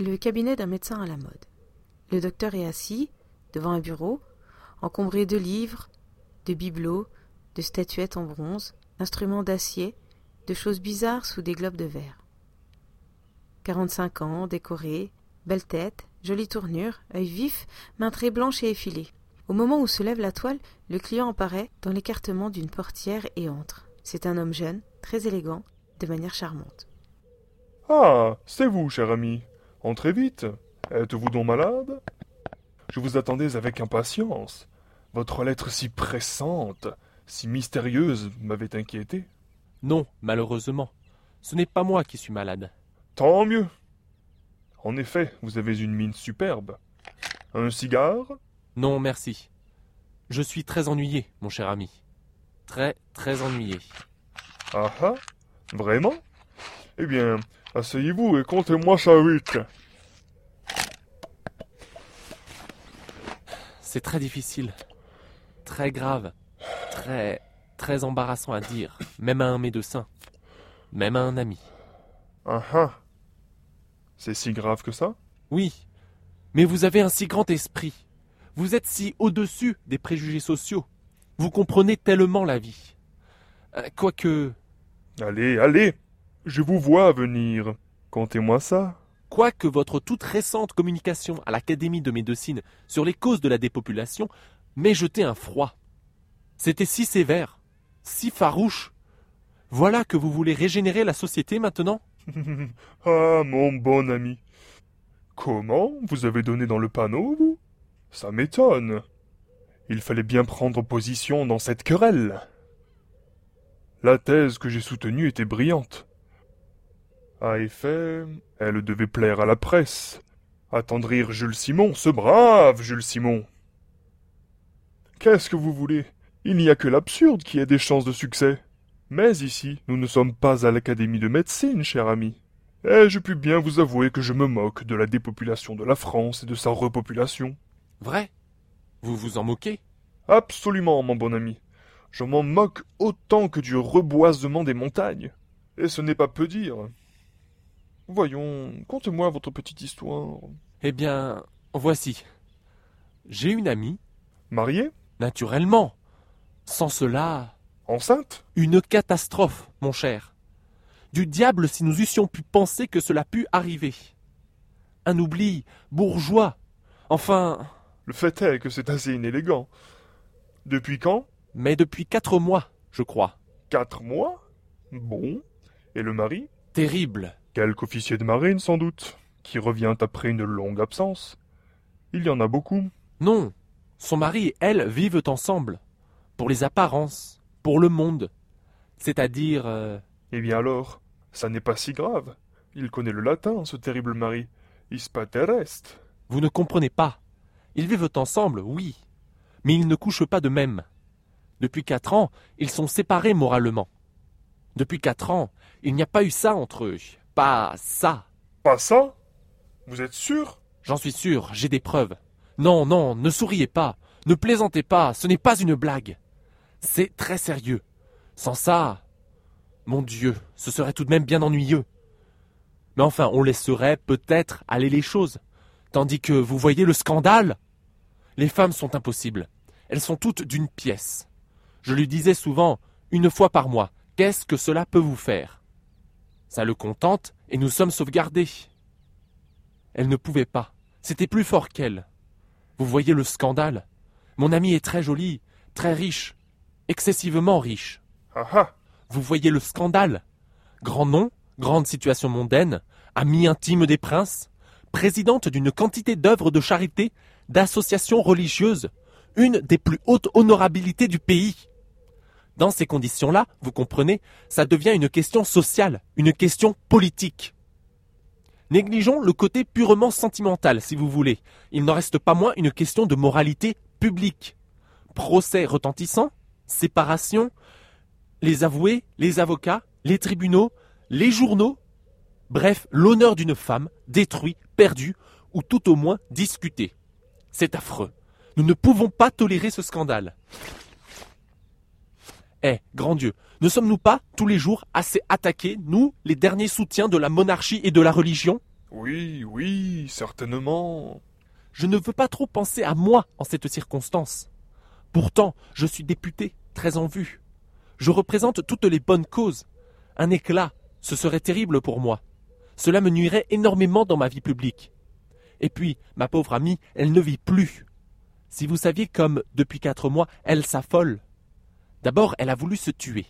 Le cabinet d'un médecin à la mode. Le docteur est assis, devant un bureau, encombré de livres, de bibelots, de statuettes en bronze, d'instruments d'acier, de choses bizarres sous des globes de verre. Quarante-cinq ans, décoré, belle tête, jolie tournure, œil vif, main très blanche et effilée. Au moment où se lève la toile, le client apparaît dans l'écartement d'une portière et entre. C'est un homme jeune, très élégant, de manière charmante. Ah, c'est vous, cher ami. Entrez vite. Êtes-vous donc malade? Je vous attendais avec impatience. Votre lettre si pressante, si mystérieuse m'avait inquiété. Non, malheureusement. Ce n'est pas moi qui suis malade. Tant mieux. En effet, vous avez une mine superbe. Un cigare? Non, merci. Je suis très ennuyé, mon cher ami. Très, très ennuyé. Ah ah Vraiment? Eh bien, asseyez-vous et contez-moi ça vite. C'est très difficile. Très grave. Très, très embarrassant à dire. Même à un médecin. Même à un ami. Ah ah C'est si grave que ça? Oui. Mais vous avez un si grand esprit. Vous êtes si au-dessus des préjugés sociaux. Vous comprenez tellement la vie. Euh, Quoique. Allez, allez Je vous vois venir. Contez-moi ça. Quoique votre toute récente communication à l'Académie de médecine sur les causes de la dépopulation m'ait jeté un froid. C'était si sévère, si farouche. Voilà que vous voulez régénérer la société maintenant? Ah, mon bon ami. Comment Vous avez donné dans le panneau, vous? Ça m'étonne. Il fallait bien prendre position dans cette querelle. La thèse que j'ai soutenue était brillante. À effet, elle devait plaire à la presse, attendrir Jules Simon, ce brave Jules Simon. Qu'est-ce que vous voulez? Il n'y a que l'absurde qui ait des chances de succès. Mais ici, nous ne sommes pas à l'Académie de médecine, cher ami. Et je puis bien vous avouer que je me moque de la dépopulation de la France et de sa repopulation? Vrai? Vous vous en moquez? Absolument, mon bon ami. Je m'en moque autant que du reboisement des montagnes. Et ce n'est pas peu dire. Voyons, contez-moi votre petite histoire. Eh bien, voici. J'ai une amie. Mariée? Naturellement. Sans cela. Enceinte? Une catastrophe, mon cher. Du diable si nous eussions pu penser que cela pût arriver. Un oubli bourgeois. Enfin. Le fait est que c'est assez inélégant. Depuis quand? Mais depuis quatre mois, je crois. Quatre mois? Bon. Et le mari? Terrible. Quelque officier de marine, sans doute, qui revient après une longue absence. Il y en a beaucoup. Non. Son mari et elle vivent ensemble. Pour les apparences. Pour le monde. C'est-à-dire. euh, Eh bien alors, ça n'est pas si grave. Il connaît le latin, ce terrible mari. Ispa terrestre. Vous ne comprenez pas. Ils vivent ensemble, oui. Mais ils ne couchent pas de même. Depuis quatre ans, ils sont séparés moralement. Depuis quatre ans, il n'y a pas eu ça entre eux. Pas ça. Pas ça? Vous êtes sûr? J'en suis sûr, j'ai des preuves. Non, non, ne souriez pas. Ne plaisantez pas, ce n'est pas une blague. C'est très sérieux. Sans ça. Mon Dieu, ce serait tout de même bien ennuyeux. Mais enfin, on laisserait peut-être aller les choses. Tandis que vous voyez le scandale? Les femmes sont impossibles. Elles sont toutes d'une pièce. Je lui disais souvent, une fois par mois, qu'est-ce que cela peut vous faire? Ça le contente et nous sommes sauvegardés. Elle ne pouvait pas. C'était plus fort qu'elle. Vous voyez le scandale Mon amie est très jolie, très riche, excessivement riche. Ah ah Vous voyez le scandale Grand nom, grande situation mondaine, amie intime des princes, présidente d'une quantité d'œuvres de charité, d'associations religieuses, une des plus hautes honorabilités du pays. Dans ces conditions-là, vous comprenez, ça devient une question sociale, une question politique. Négligeons le côté purement sentimental, si vous voulez. Il n'en reste pas moins une question de moralité publique. Procès retentissant, séparation, les avoués, les avocats, les tribunaux, les journaux, bref, l'honneur d'une femme détruit, perdu, ou tout au moins discuté. C'est affreux. Nous ne pouvons pas tolérer ce scandale. Eh, grand Dieu, ne sommes-nous pas, tous les jours, assez attaqués, nous, les derniers soutiens de la monarchie et de la religion? Oui, oui, certainement. Je ne veux pas trop penser à moi en cette circonstance. Pourtant, je suis député, très en vue. Je représente toutes les bonnes causes. Un éclat, ce serait terrible pour moi. Cela me nuirait énormément dans ma vie publique. Et puis, ma pauvre amie, elle ne vit plus. Si vous saviez comme, depuis quatre mois, elle s'affole. D'abord, elle a voulu se tuer.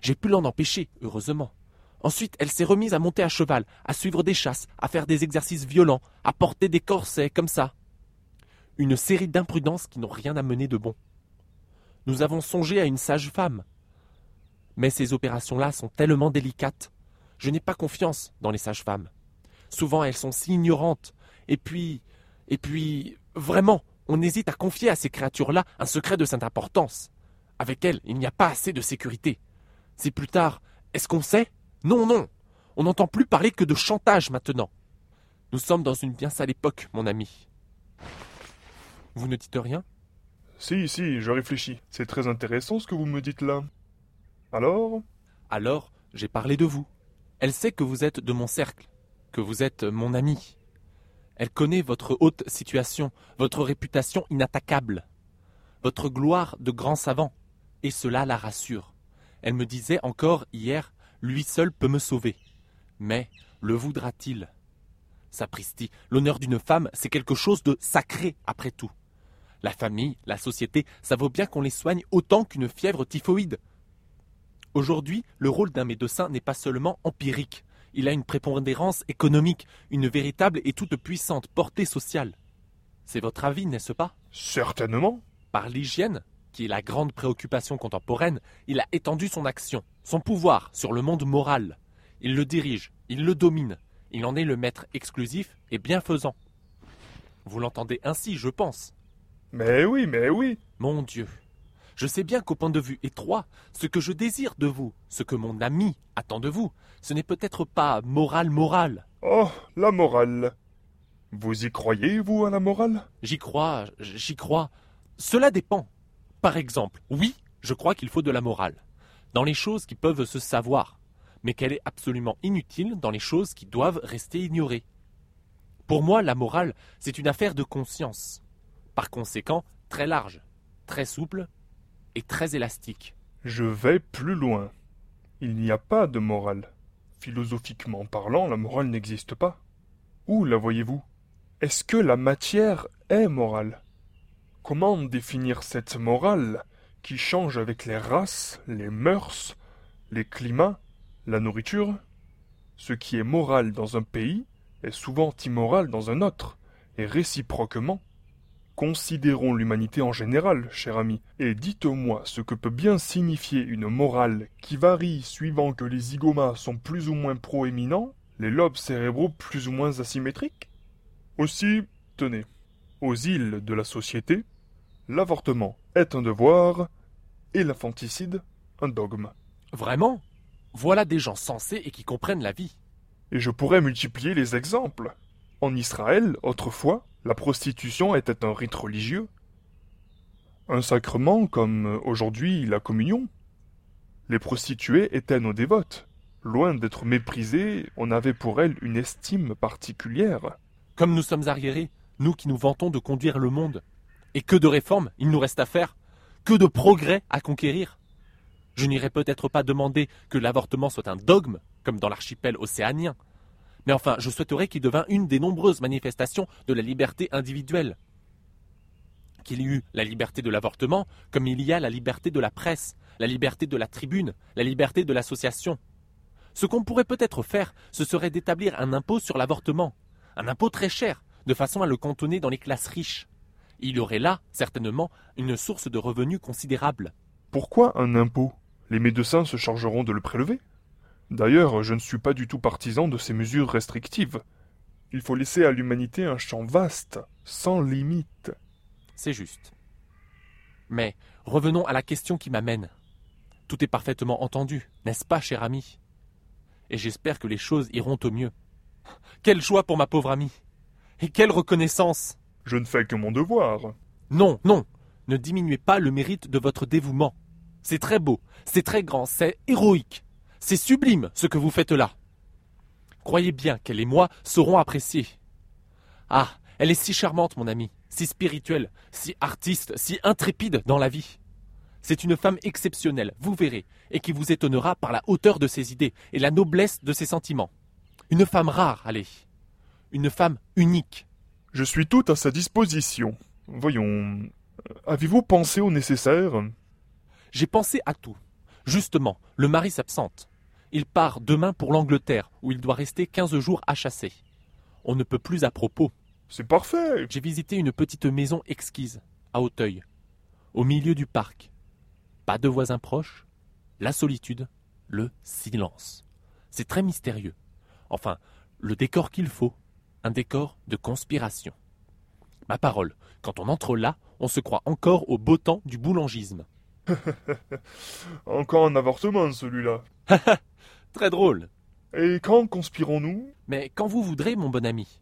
J'ai pu l'en empêcher, heureusement. Ensuite, elle s'est remise à monter à cheval, à suivre des chasses, à faire des exercices violents, à porter des corsets, comme ça. Une série d'imprudences qui n'ont rien amené de bon. Nous avons songé à une sage-femme. Mais ces opérations-là sont tellement délicates. Je n'ai pas confiance dans les sages-femmes. Souvent elles sont si ignorantes. Et puis. Et puis. Vraiment, on hésite à confier à ces créatures-là un secret de cette importance. Avec elles, il n'y a pas assez de sécurité. C'est plus tard. Est-ce qu'on sait? Non, non. On n'entend plus parler que de chantage maintenant. Nous sommes dans une bien sale époque, mon ami. Vous ne dites rien? Si, si, je réfléchis. C'est très intéressant ce que vous me dites là. Alors? Alors, j'ai parlé de vous. Elle sait que vous êtes de mon cercle, que vous êtes mon ami. Elle connaît votre haute situation, votre réputation inattaquable, votre gloire de grand savant, et cela la rassure. Elle me disait encore hier, lui seul peut me sauver. Mais le voudra-t-il? Sapristi, l'honneur d'une femme, c'est quelque chose de sacré après tout. La famille, la société, ça vaut bien qu'on les soigne autant qu'une fièvre typhoïde. Aujourd'hui, le rôle d'un médecin n'est pas seulement empirique, il a une prépondérance économique, une véritable et toute puissante portée sociale. C'est votre avis, n'est-ce pas? Certainement. Par l'hygiène, qui est la grande préoccupation contemporaine, il a étendu son action, son pouvoir sur le monde moral. Il le dirige, il le domine, il en est le maître exclusif et bienfaisant. Vous l'entendez ainsi, je pense. Mais oui, mais oui. Mon Dieu. Je sais bien qu'au point de vue étroit, ce que je désire de vous, ce que mon ami attend de vous, ce n'est peut-être pas moral moral. Oh, la morale. Vous y croyez, vous, à la morale? J'y crois, j'y crois. Cela dépend. Par exemple, oui, je crois qu'il faut de la morale, dans les choses qui peuvent se savoir, mais qu'elle est absolument inutile dans les choses qui doivent rester ignorées. Pour moi, la morale, c'est une affaire de conscience. Par conséquent, très large, très souple et très élastique. Je vais plus loin. Il n'y a pas de morale. Philosophiquement parlant, la morale n'existe pas. Où la voyez-vous? Est-ce que la matière est morale? Comment définir cette morale qui change avec les races, les mœurs, les climats, la nourriture? Ce qui est moral dans un pays est souvent immoral dans un autre, et réciproquement. Considérons l'humanité en général, cher ami, et dites-moi ce que peut bien signifier une morale qui varie suivant que les zygomas sont plus ou moins proéminents, les lobes cérébraux plus ou moins asymétriques? Aussi, tenez, aux îles de la société, l'avortement est un devoir et l'infanticide un dogme. Vraiment? Voilà des gens sensés et qui comprennent la vie. Et je pourrais multiplier les exemples. En Israël, autrefois, la prostitution était un rite religieux. Un sacrement comme aujourd'hui la communion. Les prostituées étaient nos dévotes. Loin d'être méprisées, on avait pour elles une estime particulière. Comme nous sommes arriérés, nous qui nous vantons de conduire le monde. Et que de réformes il nous reste à faire Que de progrès à conquérir Je n'irai peut-être pas demander que l'avortement soit un dogme, comme dans l'archipel océanien, mais enfin, je souhaiterais qu'il devint une des nombreuses manifestations de la liberté individuelle. Qu'il y eût la liberté de l'avortement, comme il y a la liberté de la presse, la liberté de la tribune, la liberté de l'association. Ce qu'on pourrait peut-être faire, ce serait d'établir un impôt sur l'avortement, un impôt très cher, de façon à le cantonner dans les classes riches. Il y aurait là, certainement, une source de revenus considérable. Pourquoi un impôt? Les médecins se chargeront de le prélever D'ailleurs, je ne suis pas du tout partisan de ces mesures restrictives. Il faut laisser à l'humanité un champ vaste, sans limite. C'est juste. Mais revenons à la question qui m'amène. Tout est parfaitement entendu, n'est-ce pas, cher ami? Et j'espère que les choses iront au mieux. Quelle joie pour ma pauvre amie? Et quelle reconnaissance Je ne fais que mon devoir. Non, non, ne diminuez pas le mérite de votre dévouement. C'est très beau, c'est très grand, c'est héroïque. C'est sublime ce que vous faites là. Croyez bien qu'elle et moi saurons apprécier. Ah, elle est si charmante, mon ami, si spirituelle, si artiste, si intrépide dans la vie. C'est une femme exceptionnelle, vous verrez, et qui vous étonnera par la hauteur de ses idées et la noblesse de ses sentiments. Une femme rare, allez. Une femme unique. Je suis tout à sa disposition. Voyons. Avez-vous pensé au nécessaire? J'ai pensé à tout. Justement, le mari s'absente. Il part demain pour l'Angleterre, où il doit rester quinze jours à chasser. On ne peut plus à propos. C'est parfait. J'ai visité une petite maison exquise, à Auteuil, au milieu du parc. Pas de voisins proches, la solitude, le silence. C'est très mystérieux. Enfin, le décor qu'il faut, un décor de conspiration. Ma parole, quand on entre là, on se croit encore au beau temps du boulangisme. Encore un avortement, celui-là. Très drôle. Et quand conspirons-nous? Mais quand vous voudrez, mon bon ami.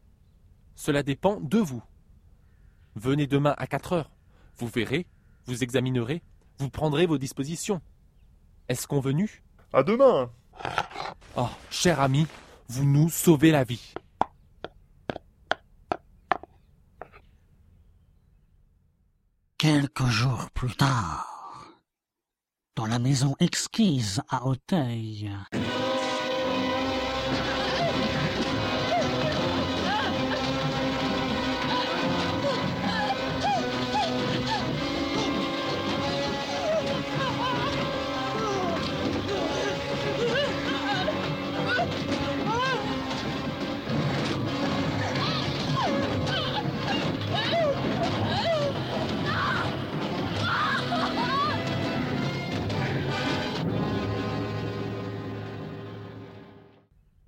Cela dépend de vous. Venez demain à quatre heures. Vous verrez, vous examinerez, vous prendrez vos dispositions. Est-ce convenu? À demain. Oh, cher ami, vous nous sauvez la vie. Quelques jours plus tard, dans la maison exquise à Auteuil.